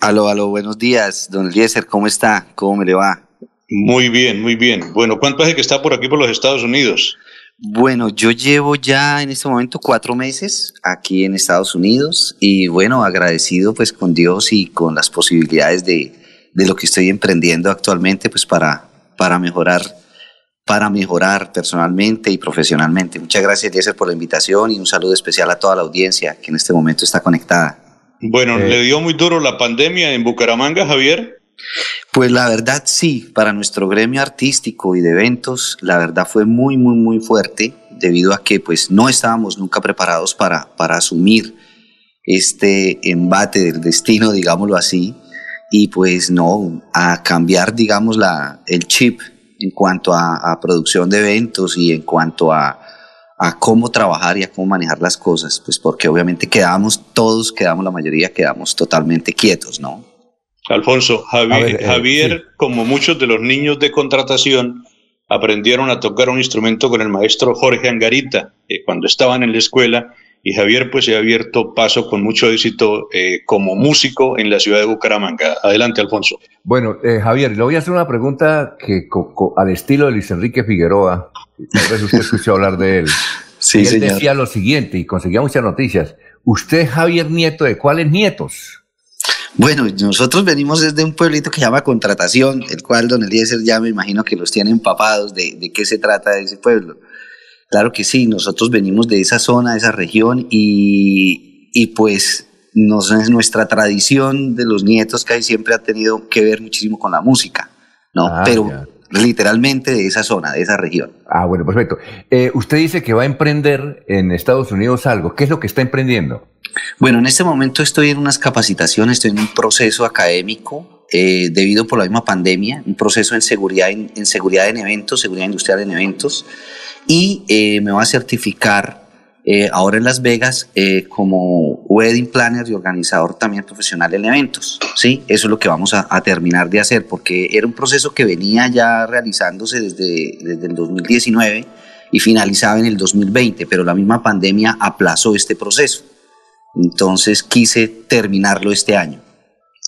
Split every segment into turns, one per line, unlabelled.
Aló, aló, buenos días, don Eliezer, ¿cómo está? ¿Cómo me le va?
Muy bien, muy bien. Bueno, ¿cuánto hace que está por aquí por los Estados Unidos?
Bueno, yo llevo ya en este momento cuatro meses aquí en Estados Unidos y bueno, agradecido pues con Dios y con las posibilidades de, de lo que estoy emprendiendo actualmente pues para, para mejorar para mejorar personalmente y profesionalmente. Muchas gracias, Eliezer, por la invitación y un saludo especial a toda la audiencia que en este momento está conectada.
Bueno, ¿le dio muy duro la pandemia en Bucaramanga, Javier?
Pues la verdad sí, para nuestro gremio artístico y de eventos, la verdad fue muy, muy, muy fuerte debido a que pues no estábamos nunca preparados para, para asumir este embate del destino, digámoslo así, y pues no, a cambiar, digamos, la, el chip en cuanto a, producción de eventos y en cuanto a, cómo trabajar y a cómo manejar las cosas, pues porque obviamente quedamos, todos quedamos, la mayoría quedamos totalmente quietos, ¿no?
Alfonso, Javier, eh, Javier como muchos de los niños de contratación, aprendieron a tocar un instrumento con el maestro Jorge Angarita eh, cuando estaban en la escuela y Javier pues se ha abierto paso con mucho éxito eh, como músico en la ciudad de Bucaramanga. Adelante, Alfonso.
Bueno, eh, Javier, le voy a hacer una pregunta que al estilo de Luis Enrique Figueroa, tal vez usted escuchó hablar de él.
Sí,
él decía lo siguiente y conseguía muchas noticias. ¿Usted es Javier Nieto de cuáles nietos?
Bueno, nosotros venimos desde un pueblito que se llama Contratación, el cual don Eliezer ya me imagino que los tiene empapados de, de qué se trata ese pueblo. Claro que sí, nosotros venimos de esa zona, de esa región y, y pues nos, nuestra tradición de los nietos que hay siempre ha tenido que ver muchísimo con la música, ¿no? Ah, Pero literalmente de esa zona, de esa región.
Ah, bueno, perfecto. Eh, usted dice que va a emprender en Estados Unidos algo. ¿Qué es lo que está emprendiendo?
Bueno, en este momento estoy en unas capacitaciones, estoy en un proceso académico eh, debido por la misma pandemia, un proceso en seguridad en, en seguridad en eventos, seguridad industrial en eventos y eh, me voy a certificar eh, ahora en Las Vegas eh, como wedding planner y organizador también profesional en eventos. ¿sí? Eso es lo que vamos a, terminar de hacer porque era un proceso que venía ya realizándose desde, desde el 2019 y finalizaba en el 2020, pero la misma pandemia aplazó este proceso. Entonces quise terminarlo este año.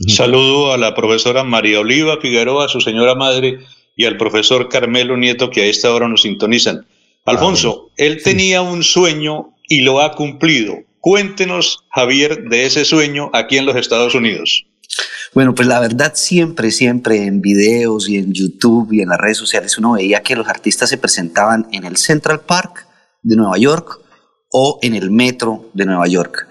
Saludo a la profesora María Oliva Figueroa, a su señora madre y al profesor Carmelo Nieto que a esta hora nos sintonizan. Alfonso, ah, él tenía un sueño y lo ha cumplido. Cuéntenos, Javier, de ese sueño aquí en los Estados Unidos.
Bueno, pues la verdad siempre, siempre en videos y en YouTube y en las redes sociales uno veía que los artistas se presentaban en el Central Park de Nueva York o en el metro de Nueva York.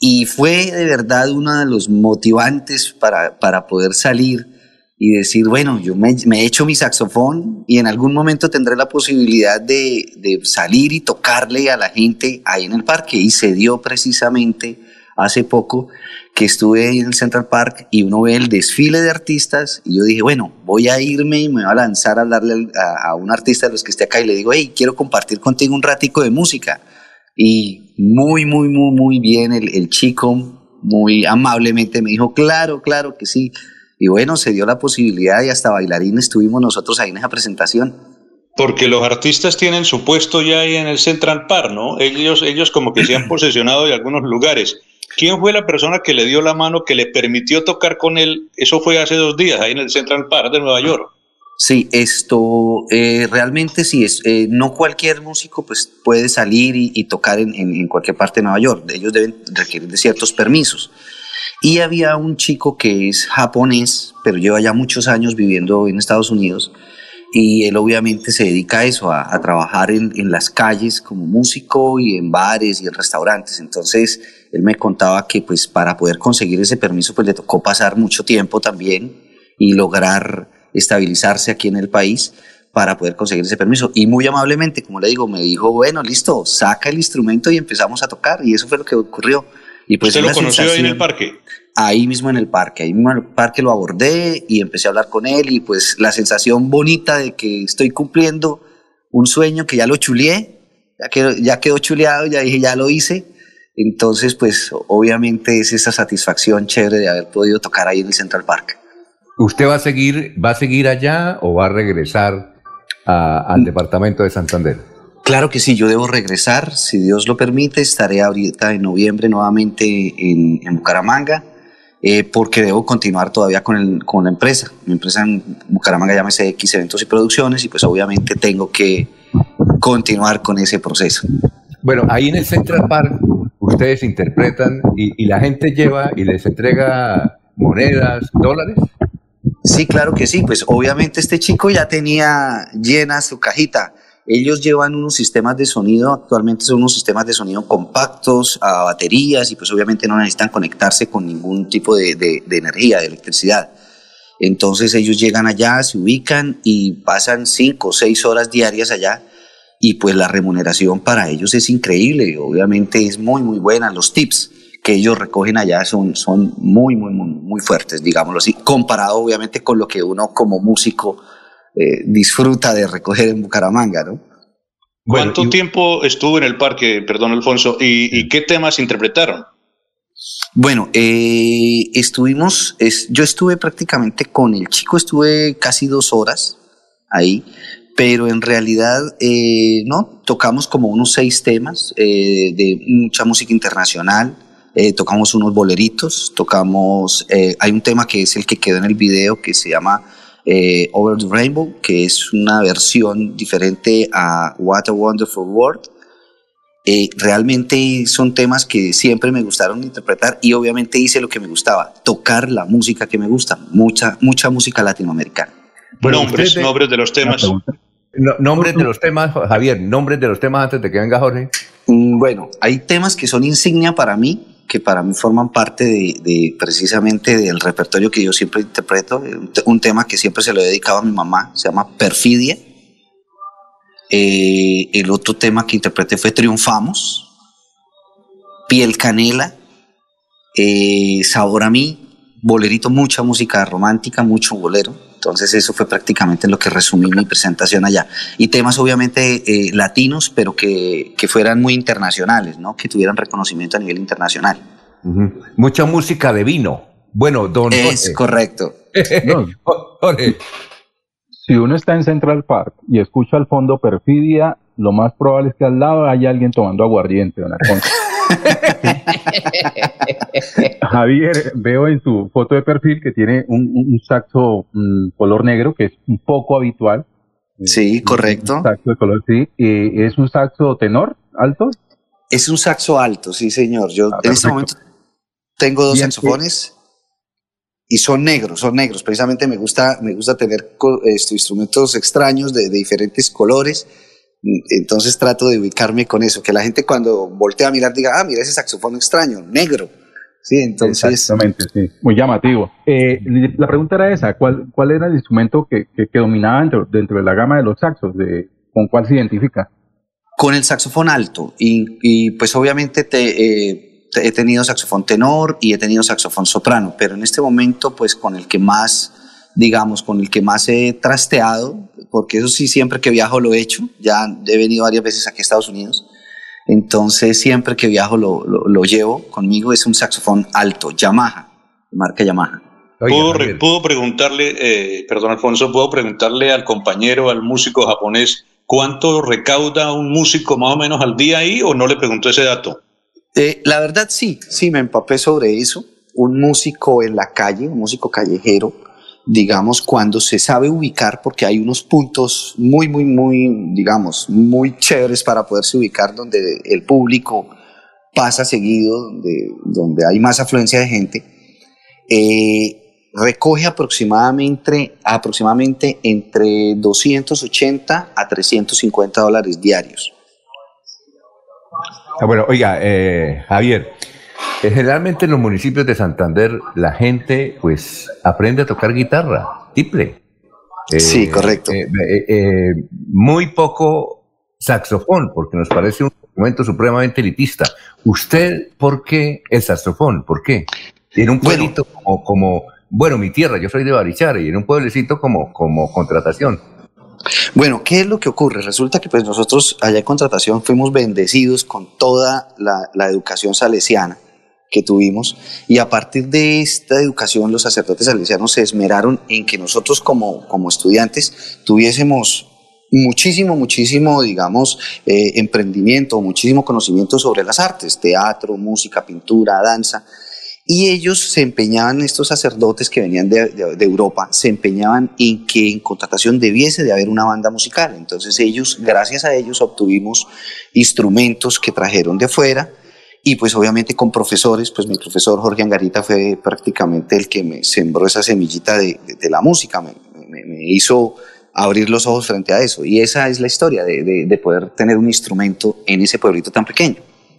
Y fue de verdad uno de los motivantes para, para poder salir y decir, bueno, yo me, he hecho mi saxofón y en algún momento tendré la posibilidad de, de, salir y tocarle a la gente ahí en el parque. Y se dio precisamente hace poco que estuve en el Central Park y uno ve el desfile de artistas y yo dije, bueno, voy a irme y me voy a lanzar a hablarle a, un artista de los que esté acá y le digo, hey, quiero compartir contigo un ratico de música. Y muy, muy, muy, muy bien el, el chico, muy amablemente me dijo, claro, claro que sí y bueno, se dio la posibilidad y hasta bailarines estuvimos nosotros ahí en esa presentación.
Porque los artistas tienen su puesto ya ahí en el Central Park, ¿no? Ellos, ellos como que se han posesionado de algunos lugares. ¿Quién fue la persona que le dio la mano, que le permitió tocar con él? Eso fue hace dos días, ahí en el Central Park de Nueva York.
Sí, esto eh, realmente sí es. Eh, no cualquier músico pues puede salir y, tocar en, en, cualquier parte de Nueva York. Ellos deben requerir de ciertos permisos. Y había un chico que es japonés, pero lleva ya muchos años viviendo en Estados Unidos. Y él obviamente se dedica a eso, a, trabajar en, en, las calles como músico y en bares y en restaurantes. Entonces, él me contaba que pues para poder conseguir ese permiso pues le tocó pasar mucho tiempo también y lograr estabilizarse aquí en el país para poder conseguir ese permiso. Y muy amablemente, como le digo, me dijo, bueno, listo, saca el instrumento y empezamos a tocar. Y eso fue lo que ocurrió. Y
pues ¿Usted lo conoció ahí en el parque?
Ahí mismo en el parque, ahí mismo en el parque lo abordé y empecé a hablar con él y pues la sensación bonita de que estoy cumpliendo un sueño que ya lo chuleé, ya quedó, ya quedó chuleado, ya dije, ya lo hice. Entonces, pues obviamente es esa satisfacción chévere de haber podido tocar ahí en el Central Park.
¿Usted va a seguir, va a seguir allá o va a regresar al departamento de Santander?
Claro que sí, yo debo regresar, si Dios lo permite, estaré ahorita en noviembre nuevamente en, Bucaramanga eh, porque debo continuar todavía con, el, con la empresa. Mi empresa en Bucaramanga llama X Eventos y Producciones y pues obviamente tengo que continuar con ese proceso.
Bueno, ahí en el Central Park ustedes interpretan y, y la gente lleva y les entrega monedas, dólares.
Sí, claro que sí. Pues obviamente este chico ya tenía llena su cajita. Ellos llevan unos sistemas de sonido, actualmente son unos sistemas de sonido compactos a baterías y pues obviamente no necesitan conectarse con ningún tipo de, de, energía, de electricidad. Entonces ellos llegan allá, se ubican y pasan cinco o seis horas diarias allá y pues la remuneración para ellos es increíble, obviamente es muy muy buena, los tips que ellos recogen allá son, son muy, muy, muy, muy fuertes, digámoslo así, comparado obviamente con lo que uno como músico eh, disfruta de recoger en Bucaramanga, ¿no?
¿Cuánto tiempo estuvo en el parque, perdón Alfonso, y, qué temas interpretaron?
Bueno, eh, estuvimos, es, yo estuve prácticamente con el chico, estuve casi dos horas ahí, pero en realidad eh, no, tocamos como unos seis temas de mucha música internacional, tocamos unos boleritos, tocamos, hay un tema que es el que quedó en el video que se llama eh, Over the Rainbow, que es una versión diferente a What a Wonderful World. Eh, realmente son temas que siempre me gustaron interpretar y obviamente hice lo que me gustaba, tocar la música que me gusta, mucha, mucha música latinoamericana.
nombres, nombres de los temas.
nombres de los temas, Javier, nombres de los temas antes de que venga Jorge.
Mm, bueno, hay temas que son insignia para mí, que para mí forman parte de, precisamente del repertorio que yo siempre interpreto, un, tema que siempre se lo he dedicado a mi mamá, se llama Perfidia. Eh, el otro tema que interpreté fue Triunfamos, Piel Canela, eh, Sabor a mí, bolerito, mucha música romántica, mucho bolero. Entonces eso fue prácticamente lo que resumí mi presentación allá. Y temas obviamente eh, latinos, pero que, que, fueran muy internacionales, ¿no? que tuvieran reconocimiento a nivel internacional.
Mucha música de vino. Bueno, don
Es correcto.
Si uno está en Central Park y escucha al fondo Perfidia, lo más probable es que al lado haya alguien tomando aguardiente, don Alfonso. Javier, veo en su foto de perfil que tiene un, saxo mm, color negro, que es un poco habitual.
Sí, correcto.
Un saxo de color, sí. Eh, ¿Es un saxo tenor, alto?
Es un saxo alto, sí, señor. Yo ah, en este momento tengo dos saxofones y son negros, son negros. Precisamente me gusta, me gusta tener estos instrumentos extraños de diferentes colores entonces trato de ubicarme con eso, que la gente cuando voltea a mirar diga, ah, mira ese saxofón extraño, negro. Sí, entonces...
Exactamente, sí, muy llamativo. Eh, la pregunta era esa, ¿cuál, cuál era el instrumento que, que, dominaba dentro, dentro, de la gama de los saxos? De, ¿Con cuál se identifica?
Con el saxofón alto y, y pues obviamente te, eh, he tenido saxofón tenor y he tenido saxofón soprano, pero en este momento pues con el que más digamos, con el que más he trasteado, porque eso sí, siempre que viajo lo he hecho, ya he venido varias veces aquí a Estados Unidos, entonces siempre que viajo lo, lo, llevo conmigo, es un saxofón alto, Yamaha, marca Yamaha.
¿Puedo, preguntarle, eh, perdón Alfonso, puedo preguntarle al compañero, al músico japonés, cuánto recauda un músico más o menos al día ahí o no le preguntó ese dato?
Eh, la verdad sí, sí, me empapé sobre eso. Un músico en la calle, un músico callejero, digamos, cuando se sabe ubicar, porque hay unos puntos muy, muy, muy, digamos, muy chéveres para poderse ubicar donde el público pasa seguido, donde, donde hay más afluencia de gente, eh, recoge aproximadamente, aproximadamente entre 280 a 350 dólares diarios.
Ah, bueno, oiga, eh, Javier, generalmente en los municipios de Santander la gente pues aprende a tocar guitarra, tiple.
sí, eh, correcto.
Eh, muy poco saxofón, porque nos parece un instrumento supremamente elitista. ¿Usted por qué el saxofón? ¿Por qué? En un pueblito como, como, bueno, mi tierra, yo soy de Barichara, y en un pueblecito como, como contratación.
Bueno, ¿qué es lo que ocurre? Resulta que pues nosotros allá en contratación fuimos bendecidos con toda la, la educación salesiana que tuvimos y a partir de esta educación los sacerdotes salesianos se esmeraron en que nosotros como, como estudiantes tuviésemos muchísimo, muchísimo, digamos, eh, emprendimiento, muchísimo conocimiento sobre las artes, teatro, música, pintura, danza. Y ellos se empeñaban, estos sacerdotes que venían de, Europa, se empeñaban en que en contratación debiese de haber una banda musical. Entonces ellos, gracias a ellos, obtuvimos instrumentos que trajeron de fuera y pues obviamente con profesores, pues mi profesor Jorge Angarita fue prácticamente el que me sembró esa semillita de, la música, me, hizo abrir los ojos frente a eso. Y esa es la historia de poder tener un instrumento en ese pueblito tan pequeño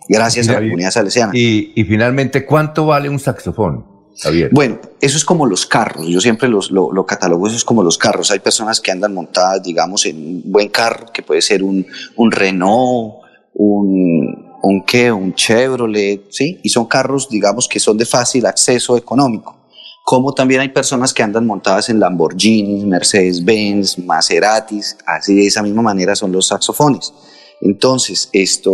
gracias a la comunidad salesiana.
Y, y, finalmente, ¿cuánto vale un saxofón? Javier?
Bueno, eso es como los carros. Yo siempre los, lo, lo, catalogo, eso es como los carros. Hay personas que andan montadas, digamos, en un buen carro, que puede ser un, un Renault, un, un qué, un Chevrolet, ¿sí? Y son carros, digamos, que son de fácil acceso económico. Como también hay personas que andan montadas en Lamborghini, Mercedes-Benz, Maseratis, así de esa misma manera son los saxofones. Entonces, esto,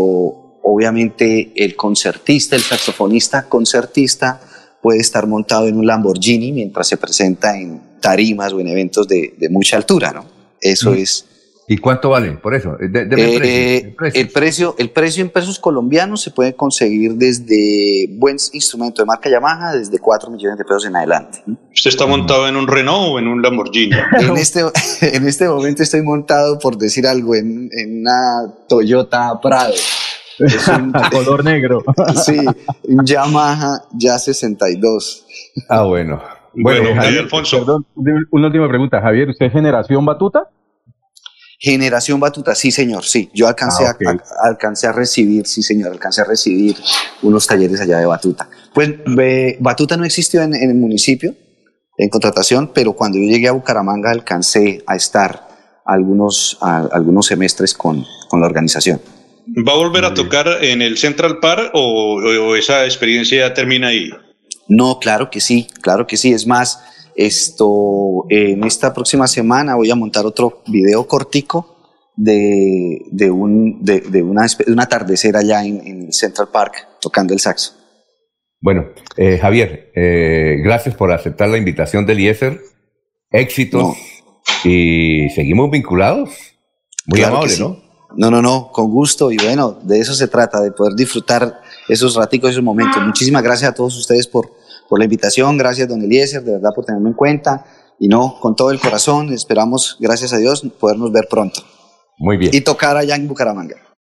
obviamente el concertista, el saxofonista concertista puede estar montado en un Lamborghini mientras se presenta en tarimas o en eventos de, mucha altura, ¿no? Eso mm. es...
¿Y cuánto vale por eso?
Eh, el, precio, el, precio, en pesos colombianos se puede conseguir desde buen instrumento de marca Yamaha, desde 4 millones de pesos en adelante.
¿Usted está montado en un Renault o en un Lamborghini?
En este, en este momento estoy montado, por decir algo, en, en una Toyota Prado.
Es un color negro.
sí, Yamaha Ya 62.
Ah, bueno.
Bueno, Javier, Alfonso. Perdón,
una última pregunta. Javier, ¿usted es generación batuta?
Generación Batuta, sí señor, sí. Yo alcancé, ah, a, alcancé a recibir, sí señor, alcancé a recibir unos talleres allá de Batuta. Pues Batuta no existió en, el municipio en contratación, pero cuando yo llegué a Bucaramanga alcancé a estar algunos, algunos semestres con, con la organización.
¿Va a volver a tocar en el Central Park o, esa experiencia ya termina ahí?
No, claro que sí, claro que sí. Es más, esto en esta próxima semana voy a montar otro video cortico de, de, un, de, de una, un atardecer allá en, el Central Park tocando el saxo.
Bueno, eh, Javier, eh, gracias por aceptar la invitación del IESER. Éxitos y seguimos vinculados. Muy amable, ¿no?
No, no, no, con gusto y bueno, de eso se trata, de poder disfrutar esos raticos, esos momentos. Muchísimas gracias a todos ustedes por, por la invitación, gracias don Eliezer, de verdad por tenerme en cuenta y no, con todo el corazón, esperamos, gracias a Dios, podernos ver pronto.
Muy bien.
Y tocar allá en Bucaramanga.